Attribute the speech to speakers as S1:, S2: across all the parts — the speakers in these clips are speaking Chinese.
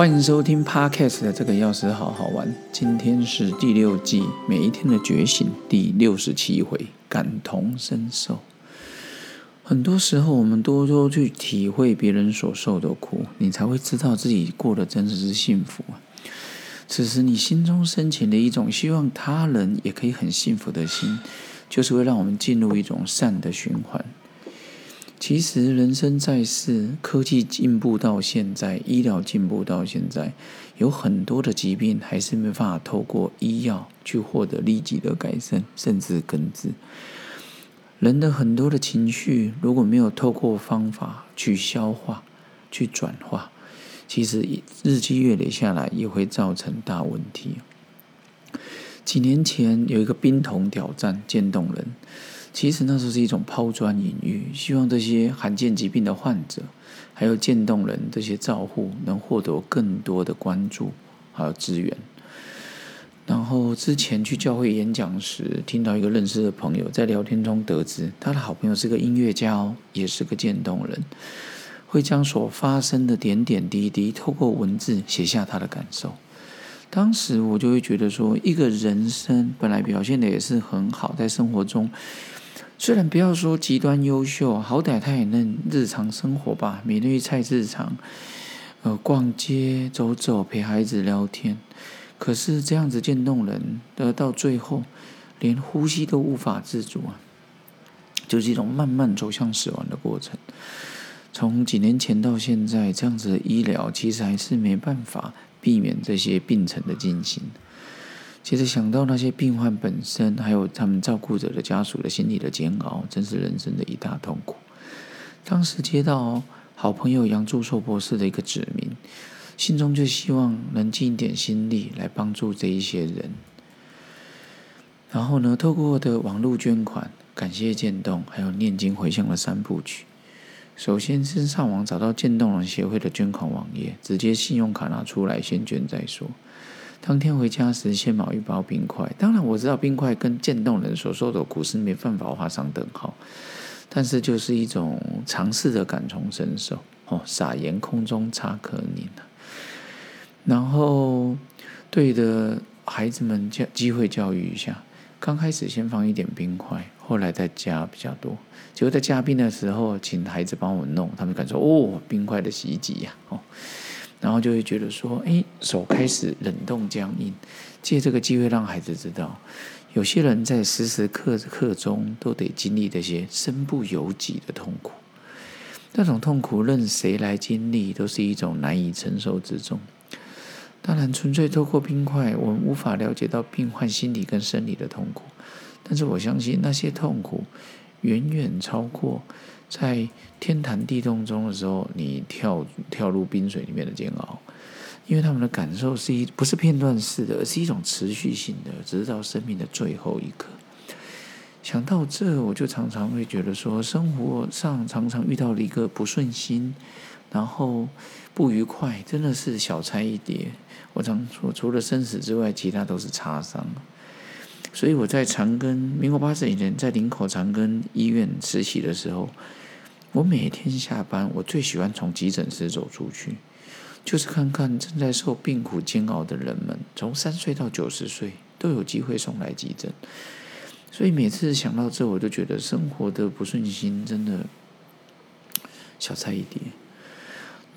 S1: 欢迎收听 Podcast 的这个钥匙好好玩。今天是第六季每一天的觉醒第六十七回，感同身受。很多时候，我们多多去体会别人所受的苦，你才会知道自己过得真的是幸福。此时，你心中深情的一种希望他人也可以很幸福的心，就是会让我们进入一种善的循环。其实，人生在世，科技进步到现在，医疗进步到现在，有很多的疾病还是没办法透过医药去获得立即的改善，甚至根治。人的很多的情绪，如果没有透过方法去消化、去转化，其实日积月累下来，也会造成大问题。几年前有一个冰桶挑战渐冻人。其实那时候是一种抛砖引玉，希望这些罕见疾病的患者，还有渐冻人这些照护，能获得更多的关注还有资源。然后之前去教会演讲时，听到一个认识的朋友在聊天中得知，他的好朋友是个音乐家哦，也是个渐冻人，会将所发生的点点滴滴透过文字写下他的感受。当时我就会觉得说，一个人生本来表现的也是很好，在生活中。虽然不要说极端优秀，好歹他也能日常生活吧，每日菜市场，呃，逛街走走，陪孩子聊天。可是这样子渐冻人，得到最后连呼吸都无法自主啊，就是一种慢慢走向死亡的过程。从几年前到现在，这样子的医疗其实还是没办法避免这些病程的进行。其实想到那些病患本身，还有他们照顾者的家属的心理的煎熬，真是人生的一大痛苦。当时接到好朋友杨祝寿博士的一个指名，心中就希望能尽一点心力来帮助这一些人。然后呢，透过的网络捐款，感谢渐冻，还有念经回向的三部曲。首先先上网找到渐冻人协会的捐款网页，直接信用卡拿出来先捐再说。当天回家时，先买一包冰块。当然，我知道冰块跟渐冻人所受的苦是没办法画上等号，但是就是一种尝试的感同身受。哦，撒盐空中差可宁然后对着孩子们教机会教育一下。刚开始先放一点冰块，后来再加比较多。结果在加冰的时候，请孩子帮我弄，他们感受哦，冰块的袭击呀，哦。然后就会觉得说，哎，手开始冷冻僵硬。借这个机会让孩子知道，有些人在时时刻刻中都得经历这些身不由己的痛苦。那种痛苦，任谁来经历，都是一种难以承受之重。当然，纯粹透过冰块，我们无法了解到病患心理跟生理的痛苦。但是我相信，那些痛苦远远超过。在天寒地冻中的时候，你跳跳入冰水里面的煎熬，因为他们的感受是一不是片段式的，而是一种持续性的，直到生命的最后一刻。想到这，我就常常会觉得说，生活上常常遇到了一个不顺心，然后不愉快，真的是小菜一碟。我常说，除了生死之外，其他都是擦伤。所以我在长庚，民国八十年在林口长庚医院实习的时候。我每天下班，我最喜欢从急诊室走出去，就是看看正在受病苦煎熬的人们，从三岁到九十岁都有机会送来急诊。所以每次想到这，我就觉得生活的不顺心真的小菜一碟。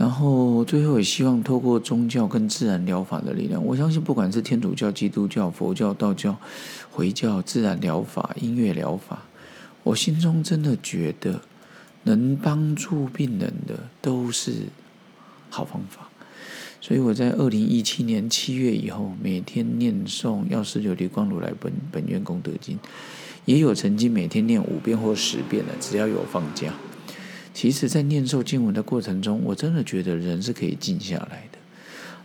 S1: 然后最后也希望透过宗教跟自然疗法的力量，我相信不管是天主教、基督教、佛教、道教、回教、自然疗法、音乐疗法，我心中真的觉得。能帮助病人的都是好方法，所以我在二零一七年七月以后，每天念诵药师琉璃光如来本本愿功德经，也有曾经每天念五遍或十遍的，只要有放假。其实，在念诵经文的过程中，我真的觉得人是可以静下来的。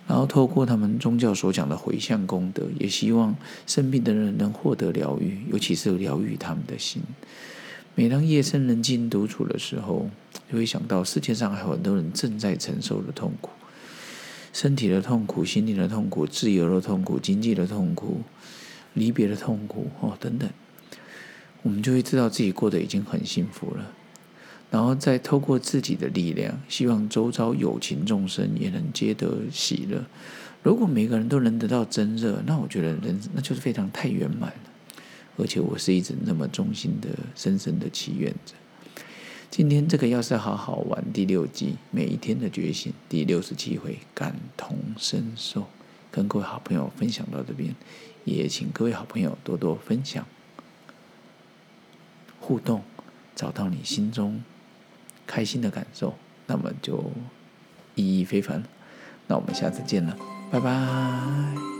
S1: 然后，透过他们宗教所讲的回向功德，也希望生病的人能获得疗愈，尤其是疗愈他们的心。每当夜深人静独处的时候，就会想到世界上还有很多人正在承受的痛苦，身体的痛苦、心灵的痛苦、自由的痛苦、经济的痛苦、离别的痛苦哦等等，我们就会知道自己过得已经很幸福了。然后再透过自己的力量，希望周遭有情众生也能皆得喜乐。如果每个人都能得到真热，那我觉得人那就是非常太圆满了。而且我是一直那么衷心的、深深的祈愿着。今天这个要是好好玩第六季每一天的觉醒第六十七回感同身受，跟各位好朋友分享到这边，也请各位好朋友多多分享、互动，找到你心中开心的感受，那么就意义非凡。那我们下次见了，拜拜。